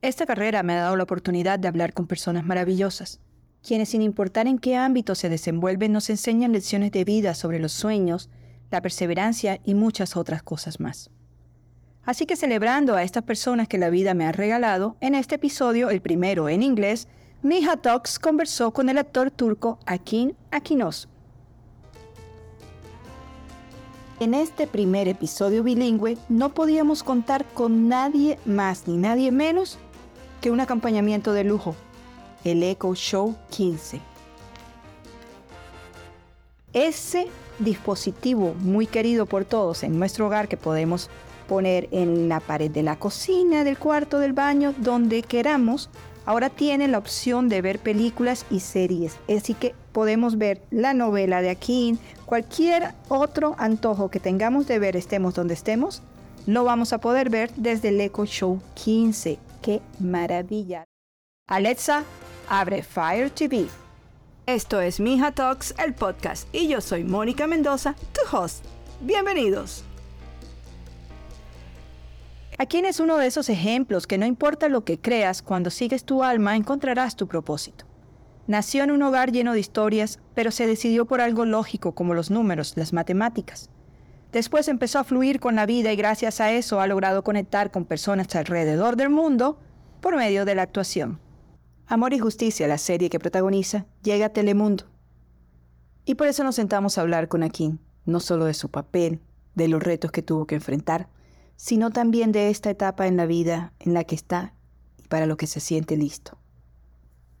Esta carrera me ha dado la oportunidad de hablar con personas maravillosas, quienes sin importar en qué ámbito se desenvuelven nos enseñan lecciones de vida sobre los sueños, la perseverancia y muchas otras cosas más. Así que celebrando a estas personas que la vida me ha regalado, en este episodio, el primero en inglés, Mija Talks conversó con el actor turco Akin Akinos. En este primer episodio bilingüe no podíamos contar con nadie más ni nadie menos que un acompañamiento de lujo, el Echo Show 15. Ese dispositivo muy querido por todos en nuestro hogar que podemos poner en la pared de la cocina, del cuarto, del baño, donde queramos. Ahora tiene la opción de ver películas y series, así que podemos ver la novela de Akin, cualquier otro antojo que tengamos de ver, estemos donde estemos, lo vamos a poder ver desde el Echo Show 15. ¡Qué maravilla! Alexa, abre Fire TV. Esto es Mija Talks, el podcast, y yo soy Mónica Mendoza, tu host. Bienvenidos. Aquí es uno de esos ejemplos que no importa lo que creas, cuando sigues tu alma encontrarás tu propósito. Nació en un hogar lleno de historias, pero se decidió por algo lógico como los números, las matemáticas. Después empezó a fluir con la vida y gracias a eso ha logrado conectar con personas alrededor del mundo por medio de la actuación. Amor y Justicia, la serie que protagoniza, llega a Telemundo. Y por eso nos sentamos a hablar con Akin, no solo de su papel, de los retos que tuvo que enfrentar, sino también de esta etapa en la vida en la que está y para lo que se siente listo.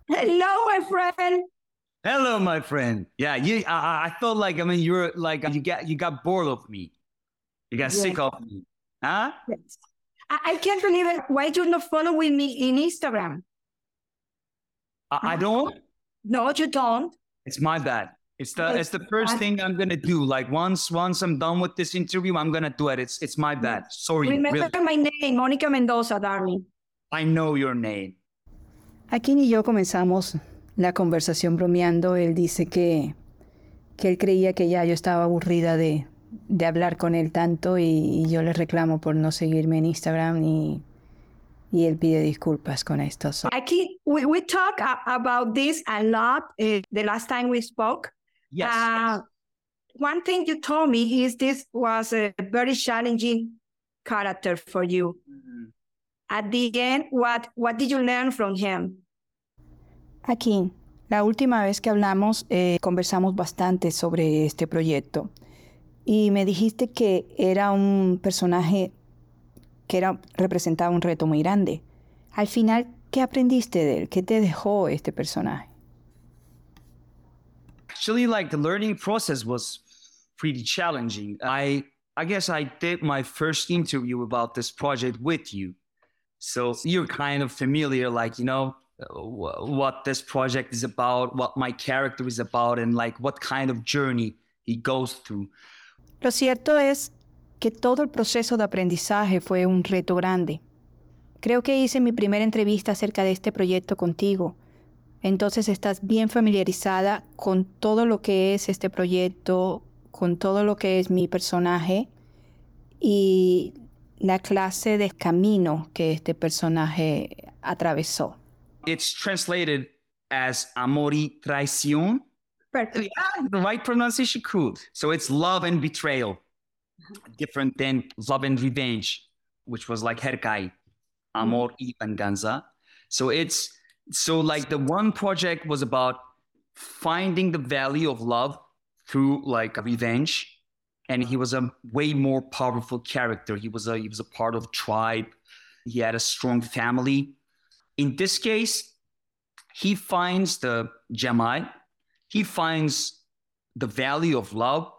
Hello, my friend. Hello, my friend. Yeah, you. I, I felt like I mean you're like you got you got bored of me. You got sick of me, huh? Yes. I, I can't believe it. Why you're not following me in Instagram? I, I don't. No, you don't. It's my bad. It's the it's the first thing I'm gonna do. Like once once I'm done with this interview, I'm gonna do it. It's it's my bad. Sorry. Remember really. my name, Mónica Mendoza, darling. I know your name. Aquí y yo comenzamos la conversación bromeando. Él dice que, que él creía que ya yo estaba aburrida de, de hablar con él tanto y, y yo le reclamo por no seguirme en Instagram y, y él pide disculpas con esto. So- Aquí, we, we talk about this a lot uh, the last time we spoke. Yes. Uh, one thing you told me is this was a very challenging character for you. Mhm. At the end, what, what did you learn from him? Aquí, la última vez que hablamos, eh, conversamos bastante sobre este proyecto y me dijiste que era un personaje que era, representaba un reto muy grande. Al final, ¿qué aprendiste de él? ¿Qué te dejó este personaje? Actually, like the learning process was pretty challenging. I I guess I did my first interview about this project with you, so you're kind of familiar, like you know what this project is about, what my character is about, and like what kind of journey he goes through. Lo cierto es que todo el proceso de aprendizaje fue un reto grande. Creo que hice mi primera entrevista acerca de este proyecto contigo. Entonces estás bien familiarizada con todo lo que es este proyecto, con todo lo que es mi personaje y la clase de camino que este personaje atravesó. It's translated as amor y traición. Perfect. Yeah, the right pronunciation, cool. So it's love and betrayal, different than love and revenge, which was like herkai, amor y venganza. So it's so like the one project was about finding the value of love through like revenge, and he was a way more powerful character. He was a he was a part of tribe. He had a strong family. In this case, he finds the Jamal he finds the value of love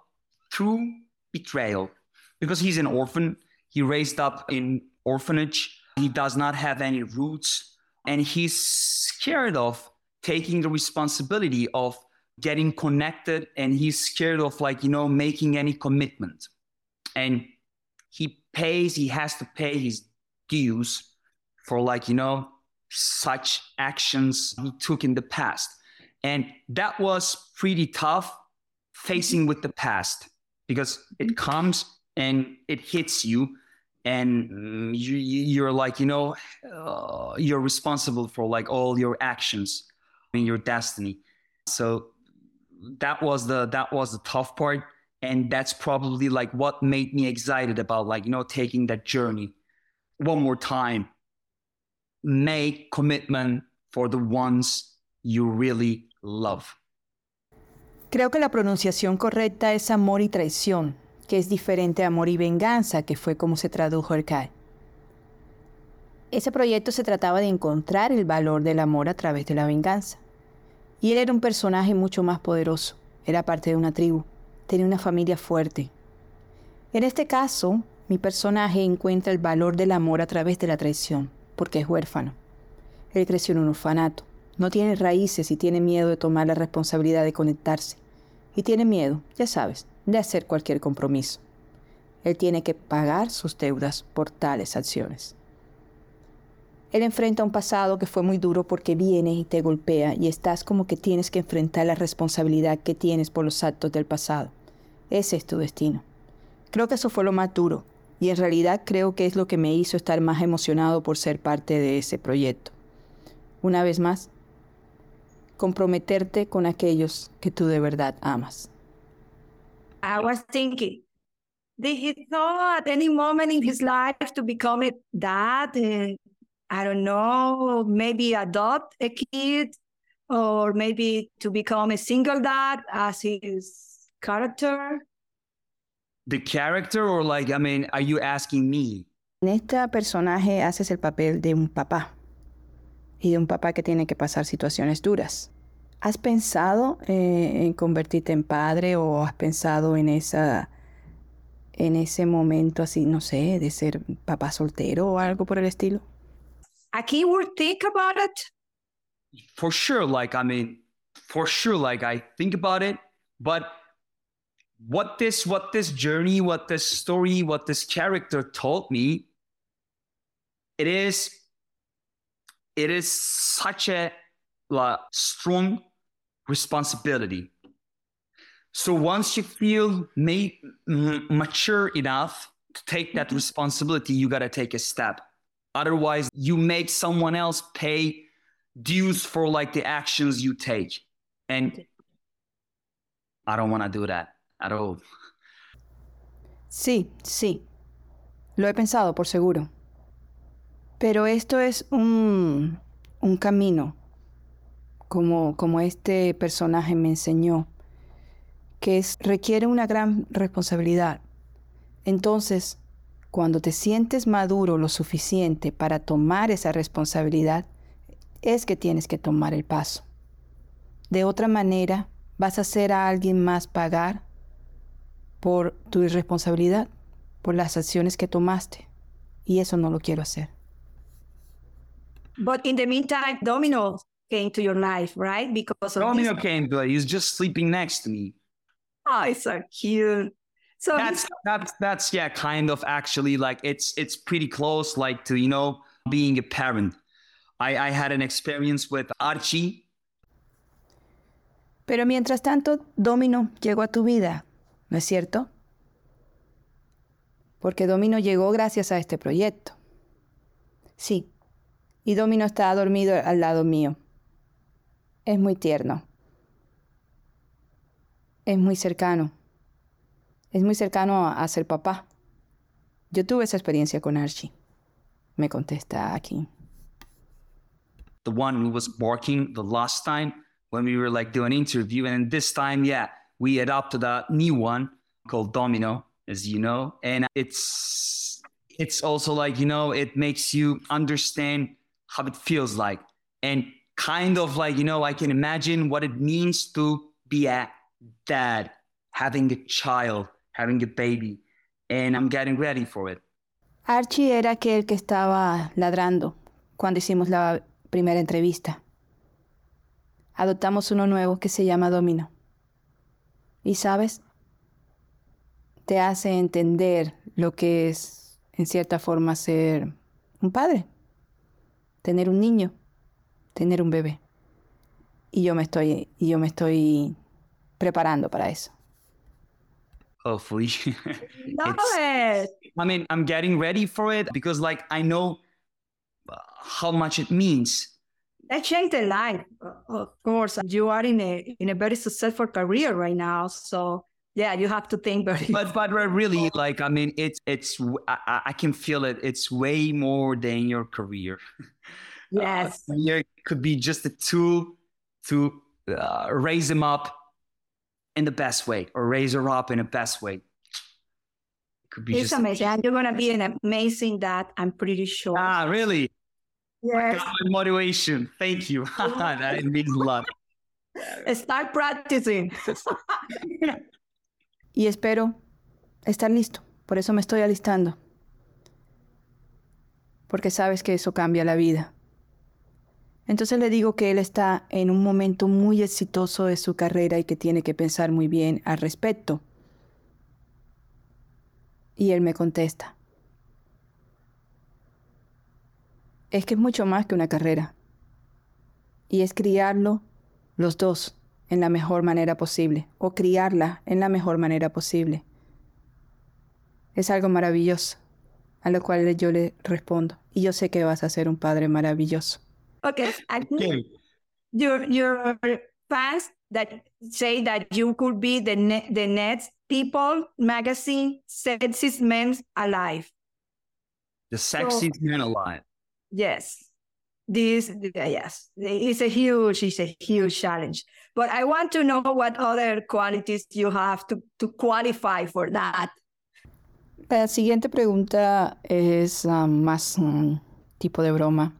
through betrayal. Because he's an orphan he raised up in orphanage he does not have any roots and he's scared of taking the responsibility of getting connected and he's scared of like you know making any commitment. And he pays he has to pay his dues for like you know such actions he took in the past. And that was pretty tough facing with the past because it comes and it hits you and you, you're like you know uh, you're responsible for like all your actions in your destiny. So that was the that was the tough part. And that's probably like what made me excited about like you know taking that journey one more time make commitment for the ones you really love Creo que la pronunciación correcta es amor y traición, que es diferente a amor y venganza, que fue como se tradujo el CAE. Ese proyecto se trataba de encontrar el valor del amor a través de la venganza. Y él era un personaje mucho más poderoso, era parte de una tribu, tenía una familia fuerte. En este caso, mi personaje encuentra el valor del amor a través de la traición, porque es huérfano. Él creció en un orfanato, no tiene raíces y tiene miedo de tomar la responsabilidad de conectarse. Y tiene miedo, ya sabes, de hacer cualquier compromiso. Él tiene que pagar sus deudas por tales acciones. Él enfrenta un pasado que fue muy duro porque viene y te golpea y estás como que tienes que enfrentar la responsabilidad que tienes por los actos del pasado. Ese es tu destino. Creo que eso fue lo más duro y en realidad creo que es lo que me hizo estar más emocionado por ser parte de ese proyecto. Una vez más, comprometerte con aquellos que tú de verdad amas. I was thinking, did he thought at any moment in his life to become a dad? And I don't know, maybe adopt a kid or maybe to become a single dad as his character? The character or like i mean are you asking me En este personaje haces el papel de un papá y de un papá que tiene que pasar situaciones duras. ¿Has pensado eh, en convertirte en padre o has pensado en esa en ese momento así, no sé, de ser papá soltero o algo por el estilo? A kid would think about it. for sure like i mean for sure like i think about it but what this what this journey what this story what this character told me it is it is such a like, strong responsibility. So once you feel made, m- mature enough to take that responsibility you got to take a step. Otherwise you make someone else pay dues for like the actions you take. And i don't want to do that Sí, sí. Lo he pensado, por seguro. Pero esto es un, un camino, como, como este personaje me enseñó, que es, requiere una gran responsabilidad. Entonces, cuando te sientes maduro lo suficiente para tomar esa responsabilidad, es que tienes que tomar el paso. De otra manera, vas a hacer a alguien más pagar por tu irresponsabilidad, por las acciones que tomaste. Y eso no lo quiero hacer. But in the meantime, Domino came to your life, right? Because this. came, but he's just sleeping next to me. Oh, it's so cute. So That's that's that's yeah, kind of actually like it's it's pretty close, like to you know being a parent. I I had an experience with Archie. Pero mientras tanto, Domino llegó a tu vida, ¿no es cierto? Porque Domino llegó gracias a este proyecto. Sí, y Domino está dormido al lado mío. Es muy tierno. Es muy cercano. Es muy cercano a, ser papá. Yo tuve esa experiencia con Archie. Me contesta aquí. the one who was barking the last time when we were like doing interview. And this time, yeah, we adopted a new one called Domino, as you know. And it's it's also like, you know, it makes you understand how it feels like. And kind of like, you know, I can imagine what it means to be a dad, having a child, having a baby. And I'm getting ready for it. Archie era aquel que estaba ladrando cuando hicimos la primera entrevista. Adoptamos uno nuevo que se llama Domino. Y sabes, te hace entender lo que es, en cierta forma, ser un padre, tener un niño, tener un bebé. Y yo me estoy, y yo me estoy preparando para eso. hopefully. Love it. I mean, I'm getting ready for it because, like, I know how much it means. That changed the life. Of course, you are in a in a very successful career right now. So yeah, you have to think very. But but uh, really, like, I mean, it's it's I can feel it. It's way more than your career. yes. Uh, career could be just a tool to uh, raise them up in the best way, or raise her up in the best way. It could be It's just amazing. And you're gonna be an amazing dad, I'm pretty sure. ah, really. Yes. Motivation. Thank you. that means a lot. Start practicing. Y espero estar listo. Por eso me estoy alistando. Porque sabes que eso cambia la vida. Entonces le digo que él está en un momento muy exitoso de su carrera y que tiene que pensar muy bien al respecto. Y él me contesta. Es que es mucho más que una carrera. Y es criarlo los dos en la mejor manera posible o criarla en la mejor manera posible. Es algo maravilloso, a lo cual yo le respondo. Y yo sé que vas a ser un padre maravilloso. Okay. I think Okay. your your fans that say that you could be the ne- the next People magazine sexiest men alive. The sexiest man alive. Yes. This yes, it's a huge, it's a huge challenge. But I want to know what other qualities you have to, to qualify for that. La siguiente pregunta es ah, más un tipo de broma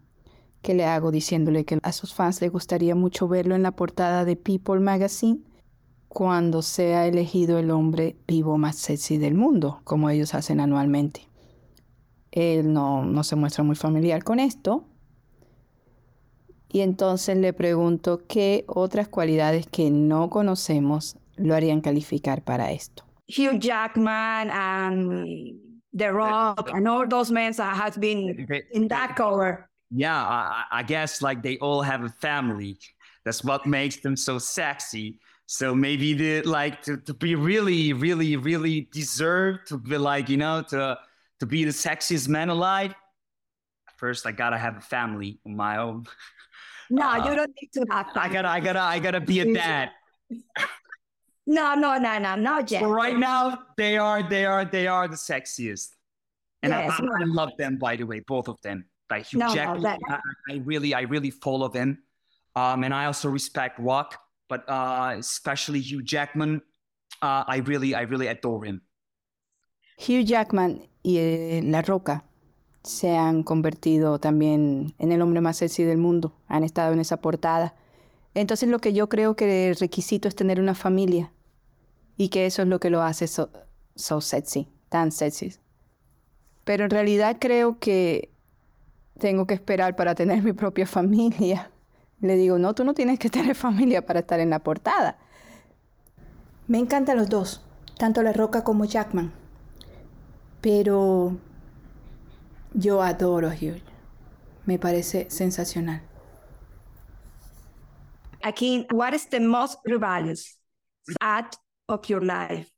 que le hago diciéndole que a sus fans le gustaría mucho verlo en la portada de People Magazine cuando sea elegido el hombre vivo más sexy del mundo, como ellos hacen anualmente. Él no, no se muestra muy familiar con esto. Y entonces le pregunto qué otras cualidades que no conocemos lo harían calificar para esto. Hugh Jackman and The Rock and all those men that has been Okay. in that cover. Yeah, I, I I guess like they all have a family. That's what makes them so sexy. So maybe the like to, to be really, really, really deserve to be like, you know, to to be the sexiest man alive. First, I gotta have a family of my own. No, Uh, you don't need to have I gotta, I gotta, I gotta be a dad. No, no, no, no, not yet. So right now, they are, they are, they are the sexiest. And I- Yes, I, I love them, by the way, both of them. Like Hugh No, no, Jackman, that- I, I really, I really follow them, Um, and I also respect Rock, but uh, especially Hugh Jackman. Uh, I really, I really adore him. Hugh Jackman y eh, La Roca se han convertido también en el hombre más sexy del mundo, han estado en esa portada. Entonces lo que yo creo que el requisito es tener una familia y que eso es lo que lo hace so, sexy, tan sexy. Pero en realidad creo que tengo que esperar para tener mi propia familia. Le digo, no, tú no tienes que tener familia para estar en la portada. Me encantan los dos, tanto La Roca como Jackman. Pero yo adoro a Hugh. Me parece sensacional. Aquí, what is the most rebellious act of your life?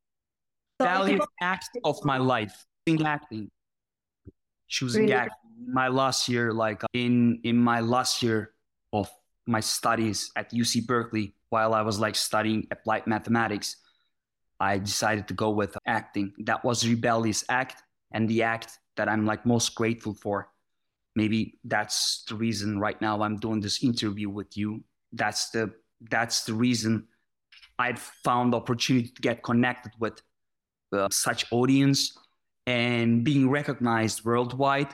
So, Value act of my life. Choosing acting. Choosing Really? acting. My last year, like uh, in in my last year of my studies at UC Berkeley, while I was like studying applied mathematics, I decided to go with uh, acting. That was rebellious act and the act that I'm like most grateful for. Maybe that's the reason right now I'm doing this interview with you. That's the that's the reason I found the opportunity to get connected with uh, such audience and being recognized worldwide.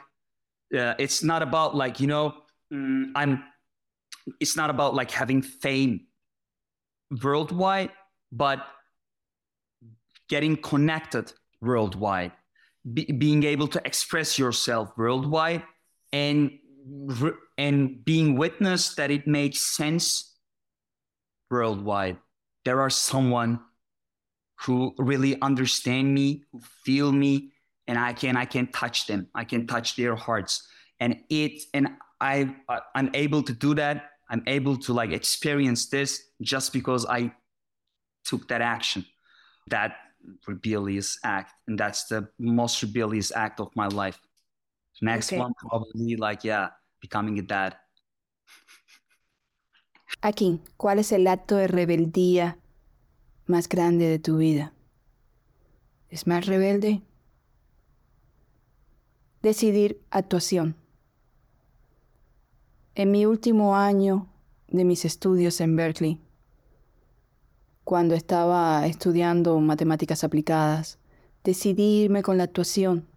Uh, it's not about like you know mm, I'm. It's not about like having fame worldwide, but getting connected worldwide, be, being able to express yourself worldwide, and and being witness that it makes sense worldwide. There are someone who really understand me, who feel me, and I can I can touch them. I can touch their hearts, and it and I- I'm able to do that. I'm able to like experience this just because I took that action. That rebellious act, and that's the most rebellious act of my life. Next Okay. one, probably like, yeah, becoming a dad. Aquí, ¿cuál es el acto de rebeldía más grande de tu vida? ¿Es más rebelde? Decidir actuación. En mi último año de mis estudios en Berkeley, cuando estaba estudiando matemáticas aplicadas, decidí irme con la actuación.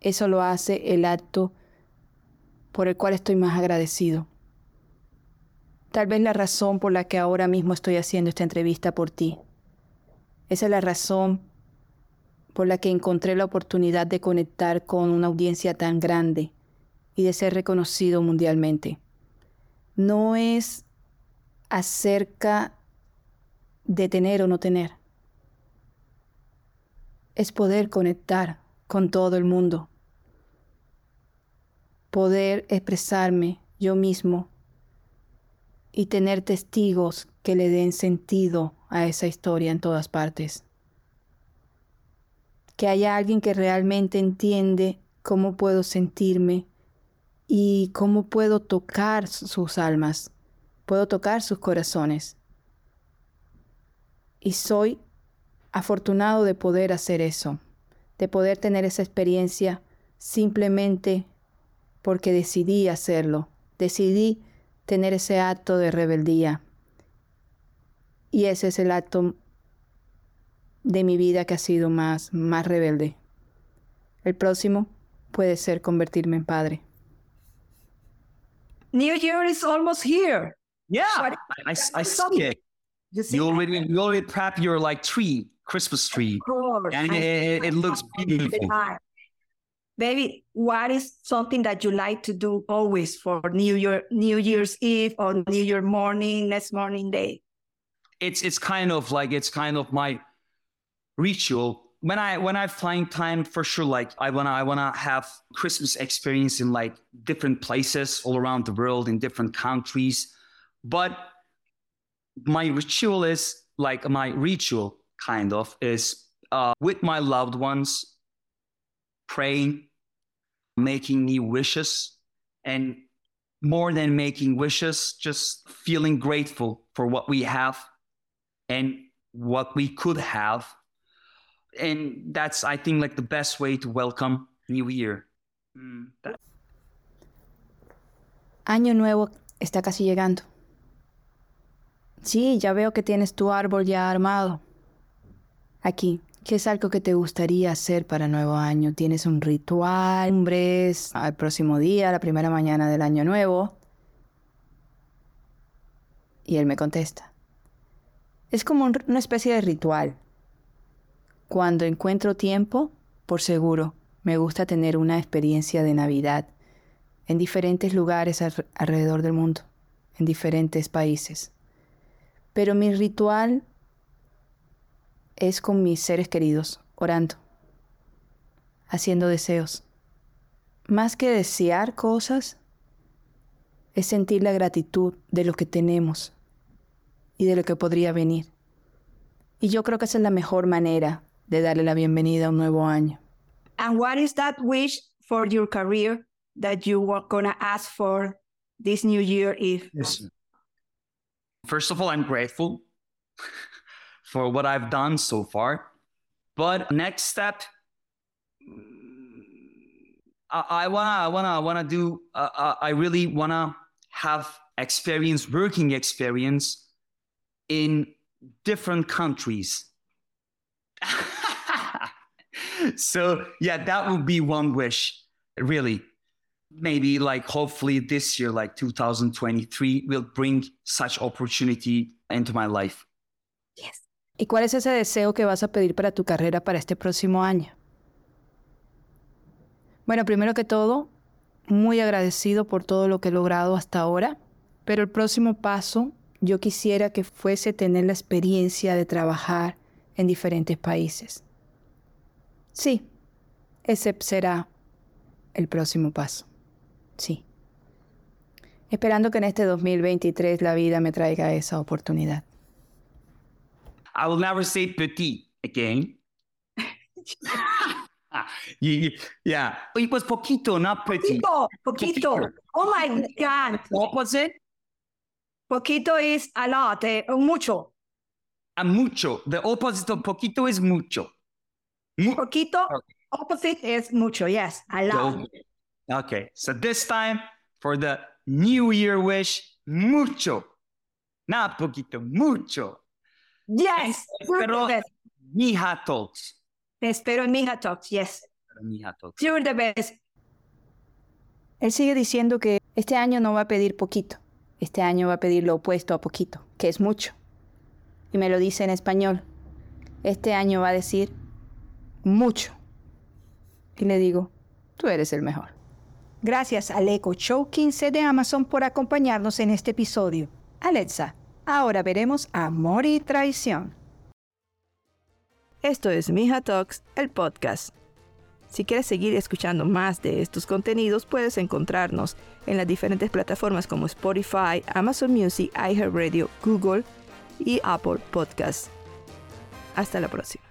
Eso lo hace el acto por el cual estoy más agradecido. Tal vez la razón por la que ahora mismo estoy haciendo esta entrevista por ti. Esa es la razón por la que encontré la oportunidad de conectar con una audiencia tan grande y de ser reconocido mundialmente. No es acerca de tener o no tener. Es poder conectar con todo el mundo. Poder expresarme yo mismo y tener testigos que le den sentido a esa historia en todas partes. Que haya alguien que realmente entiende cómo puedo sentirme y cómo puedo tocar sus almas, puedo tocar sus corazones. Y soy afortunado de poder hacer eso, de poder tener esa experiencia simplemente porque decidí hacerlo, decidí tener ese acto de rebeldía. Y ese es el acto de mi vida que ha sido más, más rebelde. El próximo puede ser convertirme en padre. New Year is almost here. Yeah, I, I, I see it. You see, You already, you already prep your like tree, Christmas tree, of course, and I- it, it looks beautiful. Baby, what is something that you like to do always for New Year, New Year's Eve or New Year morning, next morning day? it's it's kind of like it's kind of my ritual. When i when i find time for sure like i wanna i wanna have christmas experience in like different places all around the world in different countries. But my ritual is like my ritual kind of is uh, with my loved ones praying making new wishes and more than making wishes just feeling grateful for what we have and what we could have. And that's, I think, like the best way to welcome New Year. Mm, Año nuevo está casi llegando. Sí, ya veo que tienes tu árbol ya armado. Aquí, ¿qué es algo que te gustaría hacer para nuevo año? ¿Tienes un ritual? ¿Hombres al próximo día, la primera mañana del año nuevo? Y él me contesta. Es como un- una especie de ritual. Cuando encuentro tiempo, por seguro, me gusta tener una experiencia de Navidad en diferentes lugares alre- alrededor del mundo, en diferentes países. Pero mi ritual es con mis seres queridos, orando, haciendo deseos. Más que desear cosas, es sentir la gratitud de lo que tenemos y de lo que podría venir. Y yo creo que esa es la mejor manera de darle la bienvenida a un nuevo año. And what is that wish for your career that you were gonna ask for this New Year Eve? First of all, I'm grateful for what I've done so far. But next step, I, I wanna, I wanna, I wanna do. Uh, uh, I really wanna have experience, working experience in different countries. so yeah, that would be one wish. Really, maybe like hopefully this year, like 2023, will bring such opportunity into my life. Yes. ¿Y cuál es ese deseo que vas a pedir para tu carrera para este próximo año? Bueno, primero que todo, muy agradecido por todo lo que he logrado hasta ahora, pero el próximo paso yo quisiera que fuese tener la experiencia de trabajar en diferentes países. Sí, ese será el próximo paso. Sí. Esperando que en este 2023 la vida me traiga esa oportunidad. I will never say petit again. Yeah. It was poquito, not pretty. Poquito, poquito. Oh my God. Opposite, Poquito is a lot, eh, mucho. a mucho. The opposite of poquito is mucho. Mu- Poquito, opposite is mucho, yes, a lot. Okay, so this time for the New Year wish, mucho. Not poquito, mucho. Yes, Pero- the best. Mija talks. Te espero en Mija Talks, yes. Mija talks. You're the best. Él sigue diciendo que este año no va a pedir poquito, este año va a pedir lo opuesto a poquito, que es mucho. Y me lo dice en español. Este año va a decir mucho. Y le digo, tú eres el mejor. Gracias al Echo Show 15 de Amazon por acompañarnos en este episodio. Alexa, ahora veremos Amor y Traición. Esto es Mija Talks, el podcast. Si quieres seguir escuchando más de estos contenidos, puedes encontrarnos en las diferentes plataformas como Spotify, Amazon Music, iHeartRadio, Google y Apple Podcasts. Hasta la próxima.